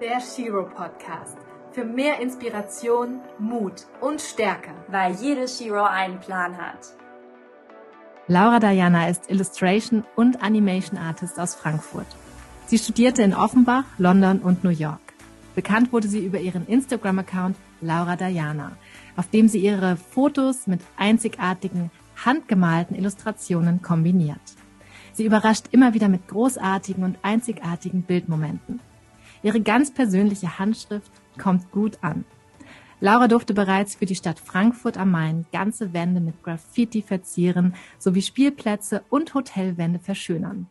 der Shiro Podcast. Für mehr Inspiration, Mut und Stärke. Weil jede Shiro einen Plan hat. Laura Diana ist Illustration und Animation Artist aus Frankfurt. Sie studierte in Offenbach, London und New York. Bekannt wurde sie über ihren Instagram-Account Laura Diana, auf dem sie ihre Fotos mit einzigartigen, handgemalten Illustrationen kombiniert. Sie überrascht immer wieder mit großartigen und einzigartigen Bildmomenten. Ihre ganz persönliche Handschrift kommt gut an. Laura durfte bereits für die Stadt Frankfurt am Main ganze Wände mit Graffiti verzieren sowie Spielplätze und Hotelwände verschönern.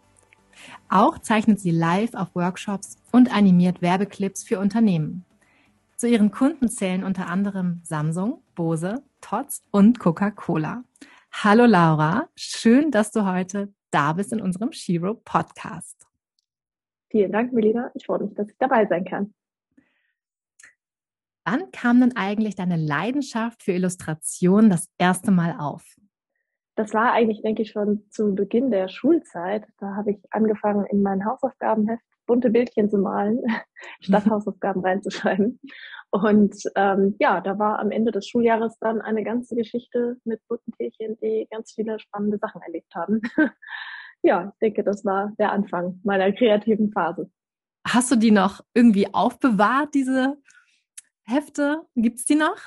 Auch zeichnet sie live auf Workshops und animiert Werbeclips für Unternehmen. Zu ihren Kunden zählen unter anderem Samsung, Bose, Tots und Coca-Cola. Hallo Laura, schön, dass du heute da bist in unserem Shiro Podcast. Vielen Dank, Melina. Ich freue mich, dass ich dabei sein kann. Wann kam denn eigentlich deine Leidenschaft für Illustration das erste Mal auf? Das war eigentlich, denke ich, schon zu Beginn der Schulzeit. Da habe ich angefangen, in mein Hausaufgabenheft bunte Bildchen zu malen, statt Hausaufgaben reinzuschreiben. Und ähm, ja, da war am Ende des Schuljahres dann eine ganze Geschichte mit bunten Tierchen, die ganz viele spannende Sachen erlebt haben. ja, ich denke, das war der Anfang meiner kreativen Phase. Hast du die noch irgendwie aufbewahrt, diese Hefte? Gibt es die noch?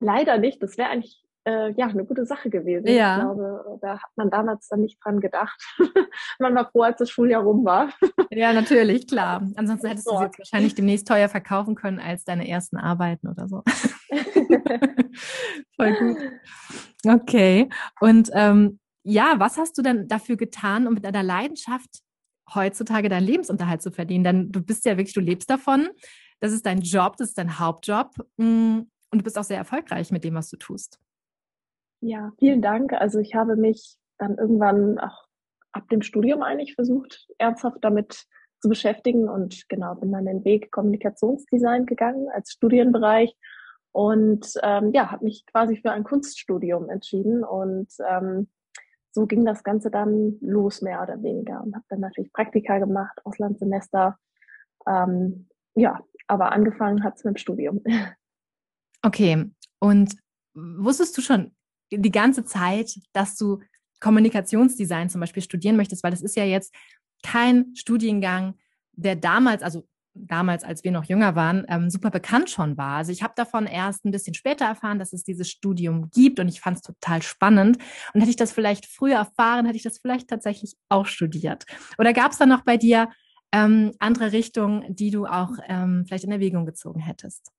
Leider nicht. Das wäre eigentlich äh, ja eine gute Sache gewesen. Ja. Ich glaube, da hat man damals dann nicht dran gedacht. man war froh, als das Schuljahr rum war. ja, natürlich, klar. Ansonsten hättest du sie jetzt wahrscheinlich demnächst teuer verkaufen können als deine ersten Arbeiten oder so. Voll gut. Okay. Und ähm, ja, was hast du denn dafür getan, um mit deiner Leidenschaft heutzutage deinen Lebensunterhalt zu verdienen? Denn du bist ja wirklich, du lebst davon. Das ist dein Job, das ist dein Hauptjob. Mm, und du bist auch sehr erfolgreich mit dem, was du tust. Ja, vielen Dank. Also ich habe mich dann irgendwann auch ab dem Studium eigentlich versucht, ernsthaft damit zu beschäftigen und genau bin dann den Weg Kommunikationsdesign gegangen als Studienbereich und ähm, ja, habe mich quasi für ein Kunststudium entschieden und ähm, so ging das Ganze dann los mehr oder weniger und habe dann natürlich Praktika gemacht, Auslandssemester, ähm, ja, aber angefangen hat es mit dem Studium. Okay, und wusstest du schon die ganze Zeit, dass du Kommunikationsdesign zum Beispiel studieren möchtest, weil das ist ja jetzt kein Studiengang, der damals, also damals, als wir noch jünger waren, ähm, super bekannt schon war. Also ich habe davon erst ein bisschen später erfahren, dass es dieses Studium gibt und ich fand es total spannend. Und hätte ich das vielleicht früher erfahren, hätte ich das vielleicht tatsächlich auch studiert. Oder gab es da noch bei dir ähm, andere Richtungen, die du auch ähm, vielleicht in Erwägung gezogen hättest?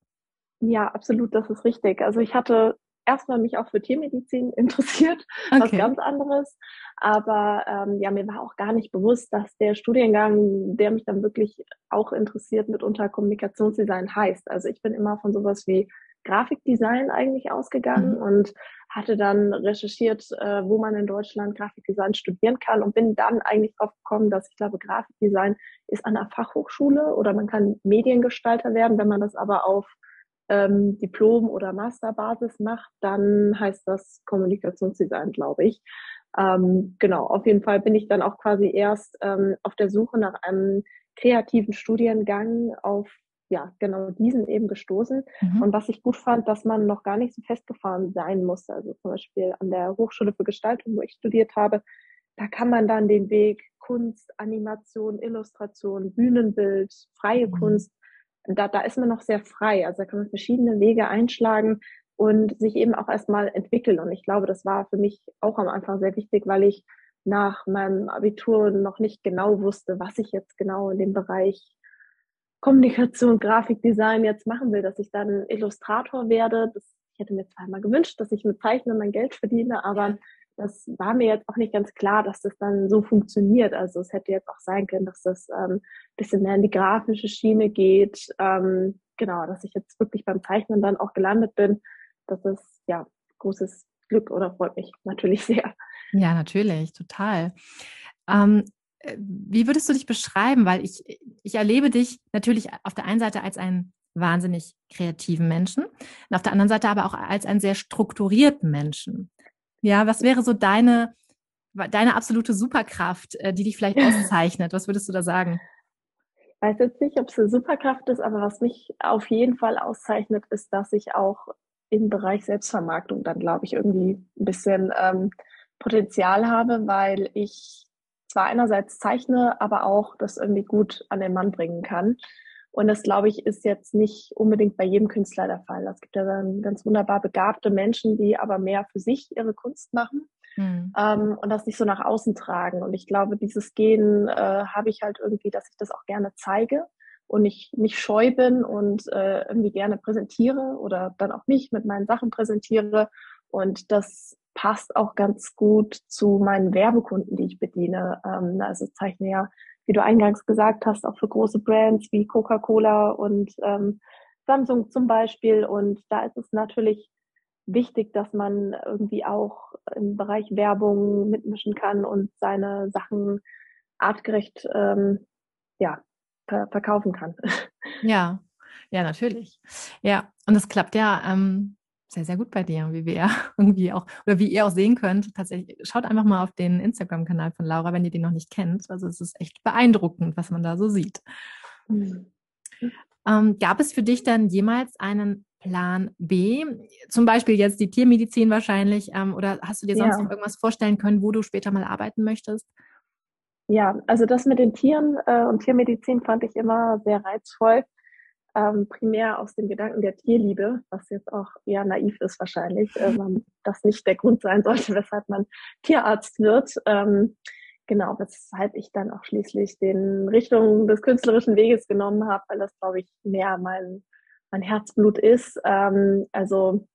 Ja, absolut, das ist richtig. Also ich hatte erstmal mich auch für Tiermedizin interessiert, okay. was ganz anderes. Aber ähm, ja, mir war auch gar nicht bewusst, dass der Studiengang, der mich dann wirklich auch interessiert, mitunter Kommunikationsdesign heißt. Also ich bin immer von sowas wie Grafikdesign eigentlich ausgegangen mhm. und hatte dann recherchiert, äh, wo man in Deutschland Grafikdesign studieren kann und bin dann eigentlich drauf gekommen, dass ich glaube, Grafikdesign ist an der Fachhochschule oder man kann Mediengestalter werden, wenn man das aber auf ähm, Diplom- oder Masterbasis macht, dann heißt das Kommunikationsdesign, glaube ich. Ähm, genau, auf jeden Fall bin ich dann auch quasi erst ähm, auf der Suche nach einem kreativen Studiengang auf ja, genau diesen eben gestoßen. Mhm. Und was ich gut fand, dass man noch gar nicht so festgefahren sein musste. Also zum Beispiel an der Hochschule für Gestaltung, wo ich studiert habe, da kann man dann den Weg Kunst, Animation, Illustration, Bühnenbild, freie mhm. Kunst da, da ist man noch sehr frei. Also da kann man verschiedene Wege einschlagen und sich eben auch erstmal entwickeln. Und ich glaube, das war für mich auch am Anfang sehr wichtig, weil ich nach meinem Abitur noch nicht genau wusste, was ich jetzt genau in dem Bereich Kommunikation, Grafikdesign jetzt machen will, dass ich dann Illustrator werde. Das, ich hätte mir zweimal gewünscht, dass ich mit Zeichnen mein Geld verdiene, aber das war mir jetzt auch nicht ganz klar, dass das dann so funktioniert. Also es hätte jetzt auch sein können, dass das ähm, bisschen mehr in die grafische Schiene geht. Ähm, genau, dass ich jetzt wirklich beim Zeichnen dann auch gelandet bin. Das ist ja großes Glück oder freut mich natürlich sehr. Ja, natürlich, total. Ähm, äh, wie würdest du dich beschreiben? Weil ich, ich erlebe dich natürlich auf der einen Seite als einen wahnsinnig kreativen Menschen und auf der anderen Seite aber auch als einen sehr strukturierten Menschen. Ja, was wäre so deine, deine absolute Superkraft, äh, die dich vielleicht auszeichnet? Was würdest du da sagen? weiß jetzt nicht, ob es eine Superkraft ist, aber was mich auf jeden Fall auszeichnet, ist, dass ich auch im Bereich Selbstvermarktung dann, glaube ich, irgendwie ein bisschen ähm, Potenzial habe, weil ich zwar einerseits zeichne, aber auch das irgendwie gut an den Mann bringen kann. Und das, glaube ich, ist jetzt nicht unbedingt bei jedem Künstler der Fall. Es gibt ja dann ganz wunderbar begabte Menschen, die aber mehr für sich ihre Kunst machen mhm. ähm, und das nicht so nach außen tragen. Und ich glaube, dieses Gehen äh, habe ich halt irgendwie, dass ich das auch gerne zeige und nicht, nicht scheu bin und äh, irgendwie gerne präsentiere oder dann auch mich mit meinen Sachen präsentiere. Und das passt auch ganz gut zu meinen Werbekunden, die ich bediene. Ähm, also ich zeichne ja wie du eingangs gesagt hast, auch für große Brands wie Coca-Cola und ähm, Samsung zum Beispiel. Und da ist es natürlich wichtig, dass man irgendwie auch im Bereich Werbung mitmischen kann und seine Sachen artgerecht ähm, ja, ver verkaufen kann. Ja, ja, natürlich. Ja, und das klappt ja ähm, sehr, sehr gut bei dir, wie wir irgendwie auch, oder wie ihr auch sehen könnt. Tatsächlich, schaut einfach mal auf den Instagram-Kanal von Laura, wenn ihr den noch nicht kennt. Also es ist echt beeindruckend, was man da so sieht. Mhm. Ähm, gab es für dich dann jemals einen Plan B? Zum Beispiel jetzt die Tiermedizin wahrscheinlich, ähm, oder hast du dir sonst ja. noch irgendwas vorstellen können, wo du später mal arbeiten möchtest? Ja, also das mit den Tieren äh, und Tiermedizin fand ich immer sehr reizvoll ähm, primär aus dem Gedanken der Tierliebe, was jetzt auch eher naiv ist wahrscheinlich, äh, das nicht der Grund sein sollte, weshalb man Tierarzt wird. Ähm, genau, weshalb ich dann auch schließlich den Richtung des künstlerischen Weges genommen habe, weil das, glaube ich, mehr mein, mein Herzblut ist. Ähm, also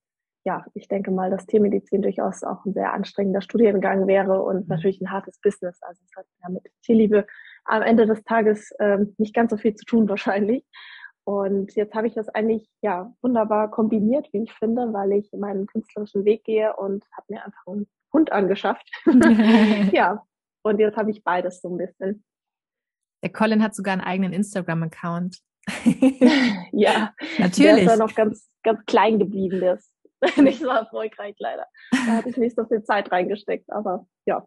ja, ich denke mal, dass Tiermedizin durchaus auch ein sehr anstrengender Studiengang wäre und mhm. natürlich ein hartes Business. Also es hat ja mit Tierliebe am Ende des Tages ähm, nicht ganz so viel zu tun wahrscheinlich. Und jetzt habe ich das eigentlich ja wunderbar kombiniert, wie ich finde, weil ich meinen künstlerischen Weg gehe und habe mir einfach einen Hund angeschafft. ja, und jetzt habe ich beides so ein bisschen. Der Colin hat sogar einen eigenen Instagram-Account. ja, natürlich. Der ist ja noch ganz, ganz klein geblieben. Der ist nicht so erfolgreich leider. Da hatte ich nicht so viel Zeit reingesteckt, aber ja.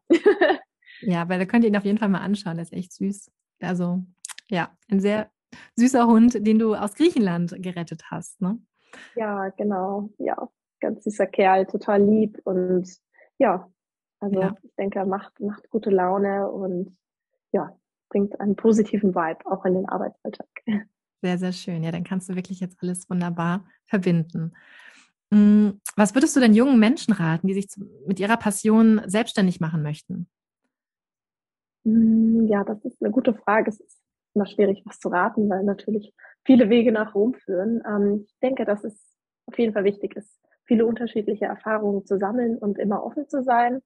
ja, aber da könnt ihr ihn auf jeden Fall mal anschauen. Der ist echt süß. Also ja, ein sehr süßer Hund, den du aus Griechenland gerettet hast, ne? Ja, genau. Ja, ganz süßer Kerl, total lieb und ja, also ja. ich denke, er macht, macht gute Laune und ja, bringt einen positiven Vibe auch in den Arbeitsalltag. Sehr, sehr schön. Ja, dann kannst du wirklich jetzt alles wunderbar verbinden. Hm, was würdest du denn jungen Menschen raten, die sich mit ihrer Passion selbstständig machen möchten? Hm, ja, das ist eine gute Frage. Es ist immer schwierig, was zu raten, weil natürlich viele Wege nach Rom führen. Ähm, ich denke, dass es auf jeden Fall wichtig ist, viele unterschiedliche Erfahrungen zu sammeln und immer offen zu sein.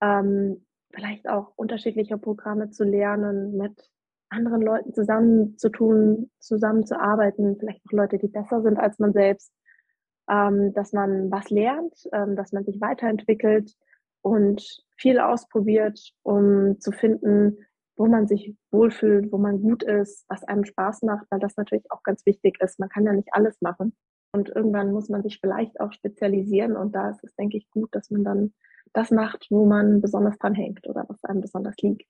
Ähm, vielleicht auch unterschiedliche Programme zu lernen, mit anderen Leuten zusammenzutun, zusammenzuarbeiten, vielleicht auch Leute, die besser sind als man selbst, ähm, dass man was lernt, ähm, dass man sich weiterentwickelt und viel ausprobiert, um zu finden, wo man sich wohlfühlt, wo man gut ist, was einem Spaß macht, weil das natürlich auch ganz wichtig ist. Man kann ja nicht alles machen. Und irgendwann muss man sich vielleicht auch spezialisieren. Und da ist es, denke ich, gut, dass man dann das macht, wo man besonders dran hängt oder was einem besonders liegt.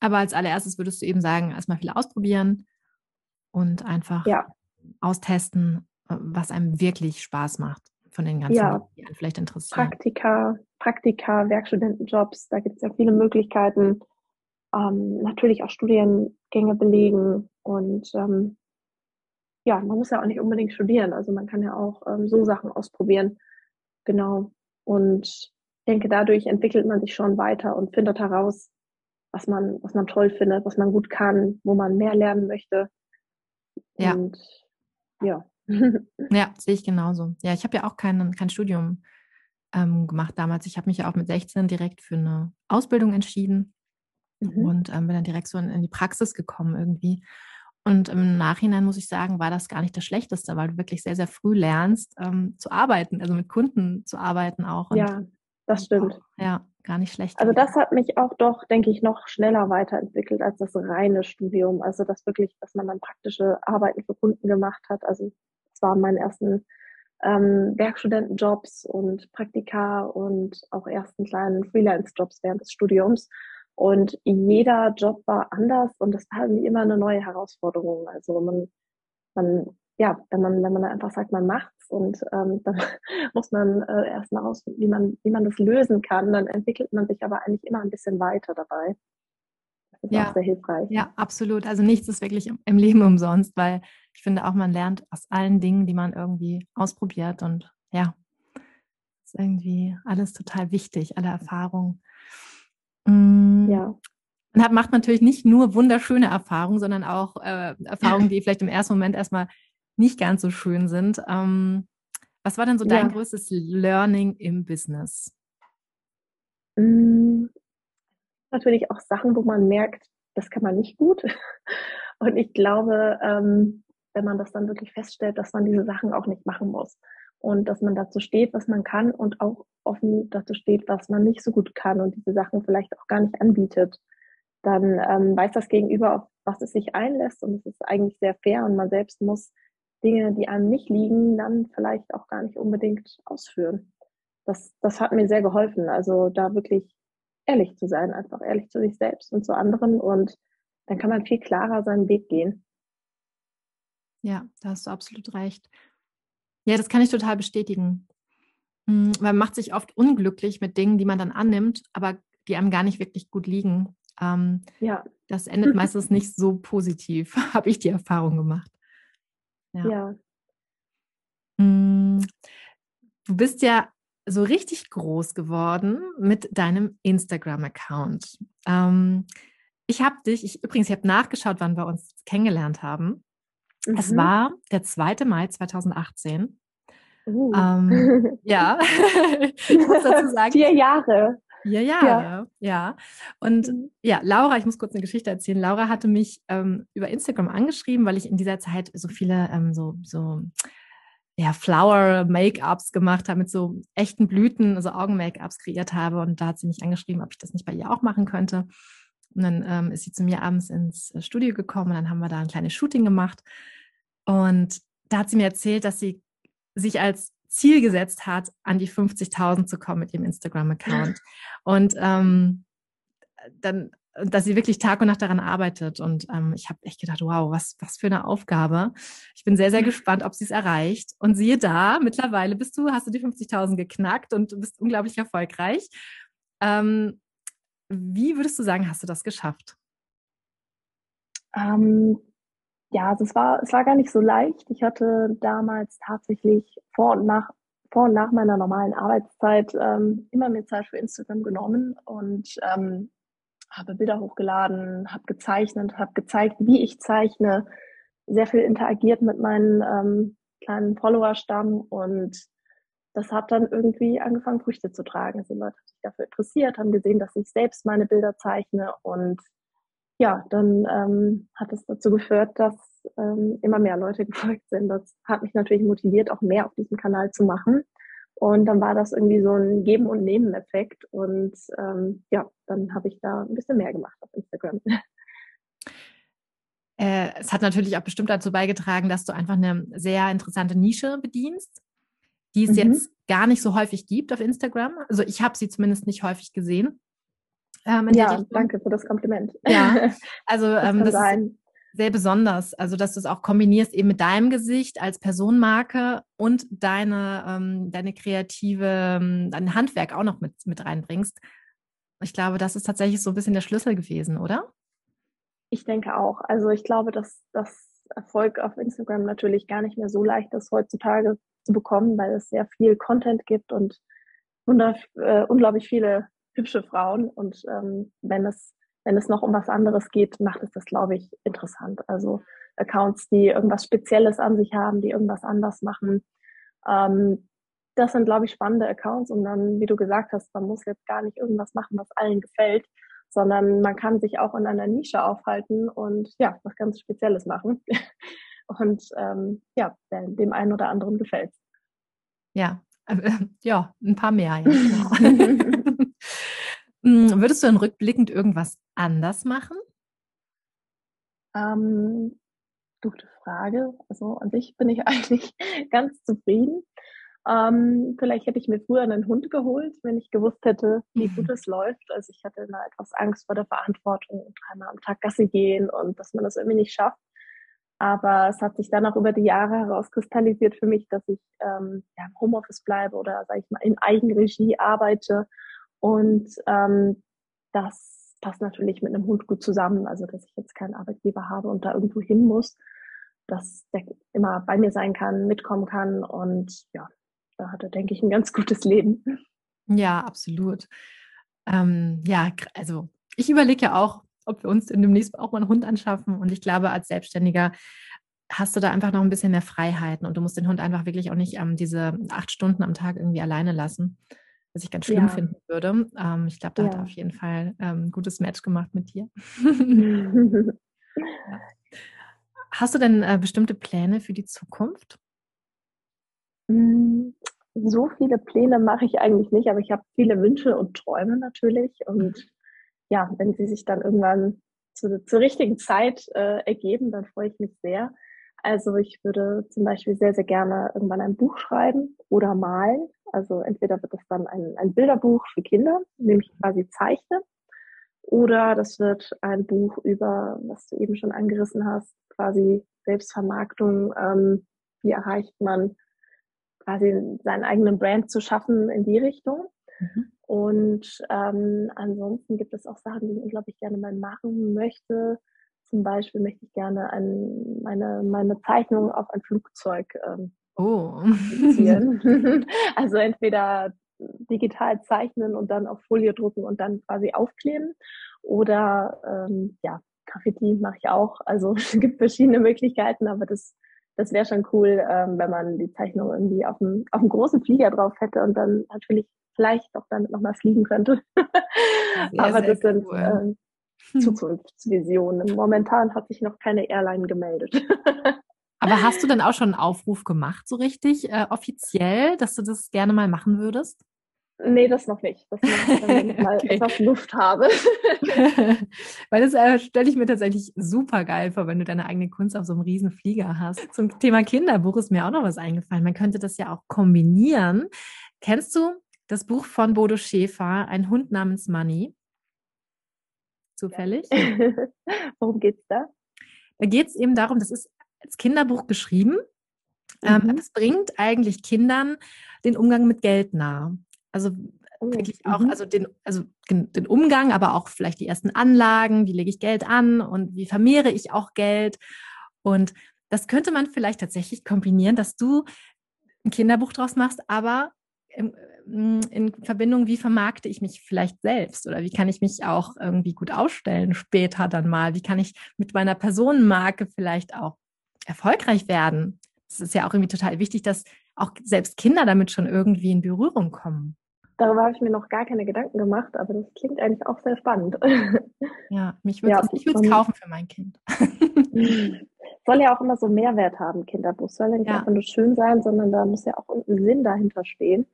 Aber als allererstes würdest du eben sagen, erstmal viel ausprobieren und einfach ja. austesten, was einem wirklich Spaß macht von den ganzen, ja. die einen vielleicht interessieren. Praktika, Praktika, Werkstudentenjobs, da gibt es ja viele Möglichkeiten ähm, natürlich auch Studiengänge belegen und ähm, ja, man muss ja auch nicht unbedingt studieren, also man kann ja auch ähm, so Sachen ausprobieren. Genau. Und ich denke, dadurch entwickelt man sich schon weiter und findet heraus, was man, was man toll findet, was man gut kann, wo man mehr lernen möchte. Ja. Und ja. ja, sehe ich genauso. Ja, ich habe ja auch kein, kein Studium ähm, gemacht damals. Ich habe mich ja auch mit 16 direkt für eine Ausbildung entschieden Mhm. Und ähm, bin dann direkt so in, in, die Praxis gekommen irgendwie. Und im Nachhinein muss ich sagen, war das gar nicht das Schlechteste, weil du wirklich sehr, sehr früh lernst, ähm, zu arbeiten, also mit Kunden zu arbeiten auch. ja, das stimmt. Auch, ja, gar nicht schlecht. Also das hat mich auch doch, denke ich, noch schneller weiterentwickelt als das reine Studium. Also das wirklich, dass man dann praktische Arbeiten für Kunden gemacht hat. Also das waren meine ersten ähm, Werkstudentenjobs und Praktika und auch ersten kleinen Freelance-Jobs während des Studiums. Und jeder Job war anders und es war irgendwie immer eine neue Herausforderung. Also man, man, ja, wenn man, wenn man einfach sagt, man macht's und ähm, dann muss man äh, erst mal rausfinden, wie man, wie man das lösen kann, dann entwickelt man sich aber eigentlich immer ein bisschen weiter dabei. Das ist ja. auch sehr hilfreich. Ja, absolut. Also nichts ist wirklich im Leben umsonst, weil ich finde auch, man lernt aus allen Dingen, die man irgendwie ausprobiert und ja, ist irgendwie alles total wichtig, alle Erfahrungen. Mhm. Ja. Und macht natürlich nicht nur wunderschöne Erfahrungen, sondern auch äh, Erfahrungen, die vielleicht im ersten Moment erstmal nicht ganz so schön sind. Ähm, was war denn so dein ja. größtes Learning im Business? Mhm. Natürlich auch Sachen, wo man merkt, das kann man nicht gut. Und ich glaube, ähm, wenn man das dann wirklich feststellt, dass man diese Sachen auch nicht machen muss und dass man dazu steht, was man kann und auch offen dazu steht, was man nicht so gut kann und diese Sachen vielleicht auch gar nicht anbietet, dann ähm, weiß das Gegenüber, auf was es sich einlässt und es ist eigentlich sehr fair und man selbst muss Dinge, die einem nicht liegen, dann vielleicht auch gar nicht unbedingt ausführen. Das, das hat mir sehr geholfen, also da wirklich ehrlich zu sein, einfach ehrlich zu sich selbst und zu anderen und dann kann man viel klarer seinen Weg gehen. Ja, da hast du absolut recht. Ja, das kann ich total bestätigen. Hm, man macht sich oft unglücklich mit Dingen, die man dann annimmt, aber die einem gar nicht wirklich gut liegen. Ähm, ja. Das endet meistens nicht so positiv, habe ich die Erfahrung gemacht. Ja. ja. Hm, du bist ja so richtig groß geworden mit deinem Instagram-Account. Ähm, ich habe dich, ich, übrigens, ich habe nachgeschaut, wann wir uns kennengelernt haben. Mhm. Es war der 2. Mai 2018. Uh. Ähm, ja, ich muss dazu sagen. Vier Jahre. Ja, ja, ja, ja. Und mhm. ja, Laura, ich muss kurz eine Geschichte erzählen. Laura hatte mich ähm, über Instagram angeschrieben, weil ich in dieser Zeit so viele ähm, so, so ja, Flower-Make-ups gemacht habe, mit so echten Blüten, also Augen-Make-ups kreiert habe. Und da hat sie mich angeschrieben, ob ich das nicht bei ihr auch machen könnte. Und dann ähm, ist sie zu mir abends ins äh, Studio gekommen und dann haben wir da ein kleines Shooting gemacht. Und da hat sie mir erzählt, dass sie sich als Ziel gesetzt hat, an die 50.000 zu kommen mit ihrem Instagram-Account. Und ähm, dann, dass sie wirklich Tag und Nacht daran arbeitet. Und ähm, ich habe echt gedacht, wow, was, was für eine Aufgabe. Ich bin sehr, sehr gespannt, ob sie es erreicht. Und siehe da, mittlerweile bist du, hast du die 50.000 geknackt und bist unglaublich erfolgreich. Ähm, wie würdest du sagen, hast du das geschafft? Ähm, ja, also es war, es war gar nicht so leicht. Ich hatte damals tatsächlich vor und nach, vor und nach meiner normalen Arbeitszeit ähm, immer mehr Zeit für Instagram genommen und ähm, habe Bilder hochgeladen, habe gezeichnet, habe gezeigt, wie ich zeichne, sehr viel interagiert mit meinen ähm, kleinen Followerstamm und das hat dann irgendwie angefangen, Früchte zu tragen. Also die Leute haben sich dafür interessiert, haben gesehen, dass ich selbst meine Bilder zeichne und ja, dann ähm, hat es dazu geführt, dass ähm, immer mehr Leute gefolgt sind. Das hat mich natürlich motiviert, auch mehr auf diesem Kanal zu machen. Und dann war das irgendwie so ein Geben- und Nehmen-Effekt. Und ähm, ja, dann habe ich da ein bisschen mehr gemacht auf Instagram. Äh, es hat natürlich auch bestimmt dazu beigetragen, dass du einfach eine sehr interessante Nische bedienst die es mhm. jetzt gar nicht so häufig gibt auf Instagram. Also ich habe sie zumindest nicht häufig gesehen. Ähm, ja, danke für das Kompliment. Ja, also das, ähm, das ist sehr besonders. Also dass du es auch kombinierst eben mit deinem Gesicht als Personenmarke und deine, ähm, deine kreative, ähm, dein Handwerk auch noch mit, mit reinbringst. Ich glaube, das ist tatsächlich so ein bisschen der Schlüssel gewesen, oder? Ich denke auch. Also ich glaube, dass das Erfolg auf Instagram natürlich gar nicht mehr so leicht ist heutzutage zu bekommen, weil es sehr viel Content gibt und äh, unglaublich viele hübsche Frauen. Und ähm, wenn es wenn es noch um was anderes geht, macht es das, glaube ich, interessant. Also Accounts, die irgendwas Spezielles an sich haben, die irgendwas anders machen. Ähm, das sind, glaube ich, spannende Accounts. Und dann, wie du gesagt hast, man muss jetzt gar nicht irgendwas machen, was allen gefällt, sondern man kann sich auch in einer Nische aufhalten und ja, was ganz Spezielles machen. Und ähm, ja, dem einen oder anderen gefällt Ja, äh, ja, ein paar mehr, ja, genau. Hm, würdest du dann rückblickend irgendwas anders machen? Ähm, gute Frage. Also an sich bin ich eigentlich ganz zufrieden. Ähm, vielleicht hätte ich mir früher einen Hund geholt, wenn ich gewusst hätte, wie gut es läuft. Also ich hatte immer etwas Angst vor der Verantwortung, dreimal am Tag Gasse gehen und dass man das irgendwie nicht schafft. Aber es hat sich dann auch über die Jahre herauskristallisiert für mich, dass ich ähm, ja, im Homeoffice bleibe oder, sage ich mal, in Eigenregie arbeite. Und ähm, das passt natürlich mit einem Hund gut zusammen. Also, dass ich jetzt keinen Arbeitgeber habe und da irgendwo hin muss, dass der immer bei mir sein kann, mitkommen kann. Und ja, da hat er, denke ich, ein ganz gutes Leben. Ja, absolut. Ähm, ja, also ich überlege ja auch, ob wir uns demnächst auch mal einen Hund anschaffen. Und ich glaube, als Selbstständiger hast du da einfach noch ein bisschen mehr Freiheiten und du musst den Hund einfach wirklich auch nicht ähm, diese acht Stunden am Tag irgendwie alleine lassen, was ich ganz schlimm ja. finden würde. Ähm, ich glaube, da ja. hat er auf jeden Fall ähm, ein gutes Match gemacht mit dir. Hast du denn äh, bestimmte Pläne für die Zukunft? Hm, so viele Pläne mache ich eigentlich nicht, aber ich habe viele Wünsche und Träume natürlich. Und ja, wenn sie sich dann irgendwann zu, zur richtigen Zeit äh, ergeben, dann freue ich mich sehr. Also ich würde zum Beispiel sehr, sehr gerne irgendwann ein Buch schreiben oder malen. Also entweder wird es dann ein, ein Bilderbuch für Kinder, in dem ich quasi zeichne, oder das wird ein Buch über, was du eben schon angerissen hast, quasi Selbstvermarktung. Ähm, wie erreicht man quasi seinen eigenen Brand zu schaffen in die Richtung? Mhm. Und ähm, ansonsten gibt es auch Sachen, die ich unglaublich gerne mal machen möchte. Zum Beispiel möchte ich gerne ein, meine, meine Zeichnung auf ein Flugzeug ähm, oh. also entweder digital zeichnen und dann auf Folie drucken und dann quasi aufkleben. Oder ähm, ja, Graffiti mache ich auch. Also es gibt verschiedene Möglichkeiten, aber das, das wäre schon cool, ähm, wenn man die Zeichnung irgendwie auf einem, auf einem großen Flieger drauf hätte und dann natürlich vielleicht auch damit nochmal fliegen könnte. Sehr, Aber das sind cool. äh, Zukunftsvisionen. Momentan hat sich noch keine Airline gemeldet. Aber hast du dann auch schon einen Aufruf gemacht, so richtig äh, offiziell, dass du das gerne mal machen würdest? Nee, das noch nicht. Das mache ich, wenn ich mal okay. etwas Luft habe. Weil das äh, stelle ich mir tatsächlich super geil vor, wenn du deine eigene Kunst auf so einem riesen Flieger hast. Zum Thema Kinderbuch ist mir auch noch was eingefallen. Man könnte das ja auch kombinieren. Kennst du das Buch von Bodo Schäfer, Ein Hund namens Money. Zufällig? Worum geht's da? Da geht es eben darum, das ist als Kinderbuch geschrieben. Ähm, mhm. Ähm, das bringt eigentlich Kindern den Umgang mit Geld nahe. Also oh, wirklich auch, mhm. also den, also den Umgang, aber auch vielleicht die ersten Anlagen, wie lege ich Geld an und wie vermehre ich auch Geld. Und das könnte man vielleicht tatsächlich kombinieren, dass du ein Kinderbuch draus machst, aber in Verbindung, wie vermarkte ich mich vielleicht selbst oder wie kann ich mich auch irgendwie gut ausstellen später dann mal? Wie kann ich mit meiner Personenmarke vielleicht auch erfolgreich werden? Das ist ja auch irgendwie total wichtig, dass auch selbst Kinder damit schon irgendwie in Berührung kommen. Darüber habe ich mir noch gar keine Gedanken gemacht, aber das klingt eigentlich auch sehr spannend. Ja, mich würde es ja, kaufen für mein Kind. soll ja auch immer so Mehrwert haben, Kinderbuch. Soll ja nicht ja. einfach nur schön sein, sondern da muss ja auch ein Sinn dahinter stehen.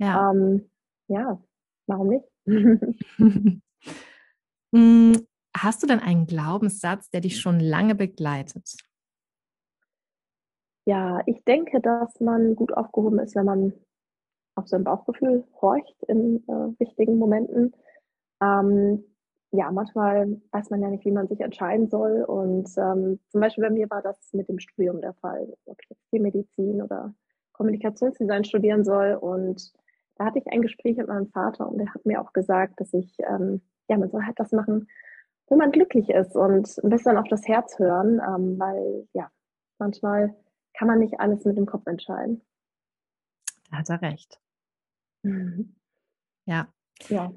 Ja, ähm, ja warum nicht? Hm, hast du denn einen Glaubenssatz, der dich schon lange begleitet? Ja, ich denke, dass man gut aufgehoben ist, wenn man auf sein Bauchgefühl horcht in äh, wichtigen Momenten. Ähm, ja, manchmal weiß man ja nicht, wie man sich entscheiden soll. Und ähm, zum Beispiel bei mir war das mit dem Studium der Fall, ob ich jetzt Medizin oder Kommunikationsdesign studieren soll. Und da hatte ich ein Gespräch mit meinem Vater und er hat mir auch gesagt, dass ich, ähm, ja, man soll halt das machen, wo man glücklich ist und ein bisschen auf das Herz hören, ähm, weil, ja, manchmal kann man nicht alles mit dem Kopf entscheiden. Da hat er recht. Mhm. Ja. Ja.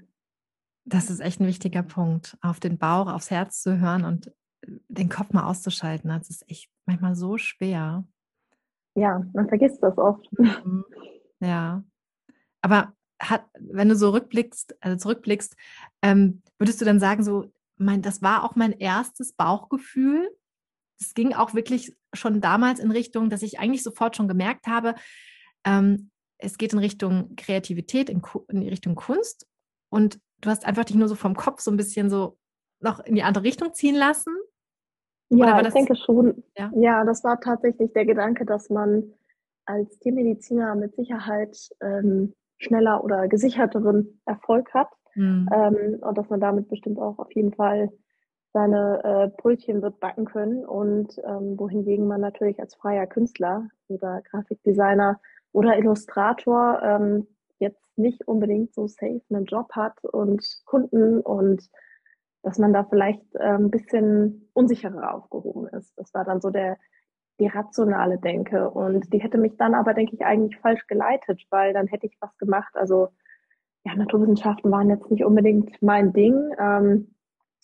Das ist echt ein wichtiger Punkt, auf den Bauch, aufs Herz zu hören und den Kopf mal auszuschalten. Das ist echt manchmal so schwer. Ja, man vergisst das oft. Mhm. Ja. Aber hat, wenn du so rückblickst, also zurückblickst, ähm, würdest du dann sagen, so, mein, das war auch mein erstes Bauchgefühl. Das ging auch wirklich schon damals in Richtung, dass ich eigentlich sofort schon gemerkt habe, ähm, es geht in Richtung Kreativität, in, in Richtung Kunst. Und du hast einfach dich nur so vom Kopf so ein bisschen so noch in die andere Richtung ziehen lassen. Ja, ich denke schon. Ja? ja, das war tatsächlich der Gedanke, dass man als Tiermediziner mit Sicherheit ähm, schneller oder gesicherteren Erfolg hat mhm. ähm, und dass man damit bestimmt auch auf jeden Fall seine äh, Brötchen wird backen können und ähm, wohingegen man natürlich als freier Künstler oder Grafikdesigner oder Illustrator ähm, jetzt nicht unbedingt so safe einen Job hat und Kunden und dass man da vielleicht äh, ein bisschen unsicherer aufgehoben ist. Das war dann so der die rationale Denke und die hätte mich dann aber denke ich eigentlich falsch geleitet, weil dann hätte ich was gemacht. Also ja, Naturwissenschaften waren jetzt nicht unbedingt mein Ding. Ähm,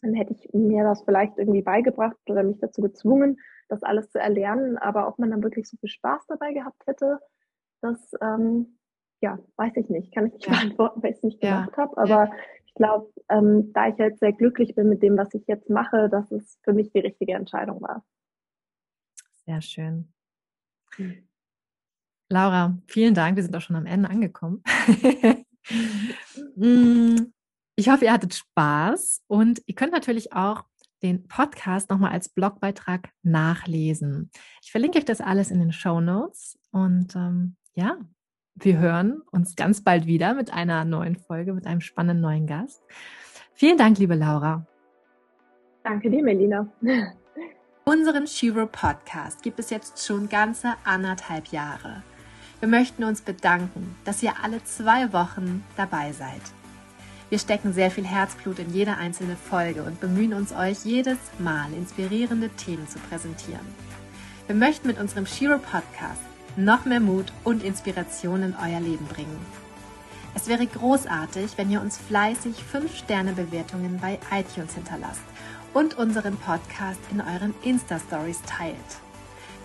dann hätte ich mir das vielleicht irgendwie beigebracht oder mich dazu gezwungen, das alles zu erlernen. Aber ob man dann wirklich so viel Spaß dabei gehabt hätte, das ähm, ja, weiß ich nicht. Kann ich nicht ja. beantworten, weil ich es nicht ja. gemacht habe. Aber ja. ich glaube, ähm, da ich jetzt sehr glücklich bin mit dem, was ich jetzt mache, dass es für mich die richtige Entscheidung war. Sehr schön. Hm. Laura, vielen Dank. Wir sind auch schon am Ende angekommen. Mm, ich hoffe, ihr hattet Spaß und ihr könnt natürlich auch den Podcast nochmal als Blogbeitrag nachlesen. Ich verlinke euch das alles in den Show Notes und ähm, ja, wir hören uns ganz bald wieder mit einer neuen Folge, mit einem spannenden neuen Gast. Vielen Dank, liebe Laura. Danke dir, Melina. Unseren Shiro Podcast gibt es jetzt schon ganze anderthalb Jahre. Wir möchten uns bedanken, dass ihr alle zwei Wochen dabei seid. Wir stecken sehr viel Herzblut in jede einzelne Folge und bemühen uns, euch jedes Mal inspirierende Themen zu präsentieren. Wir möchten mit unserem Shiro Podcast noch mehr Mut und Inspiration in euer Leben bringen. Es wäre großartig, wenn ihr uns fleißig 5-Sterne-Bewertungen bei iTunes hinterlasst und unseren Podcast in euren Insta-Stories teilt.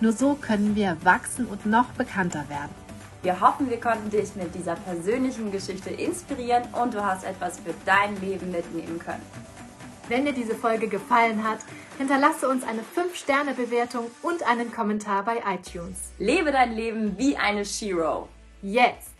Nur so können wir wachsen und noch bekannter werden. Wir hoffen, wir konnten dich mit dieser persönlichen Geschichte inspirieren und du hast etwas für dein Leben mitnehmen können. Wenn dir diese Folge gefallen hat, hinterlasse uns eine 5-Sterne-Bewertung und einen Kommentar bei iTunes. Lebe dein Leben wie eine Shiro. Jetzt!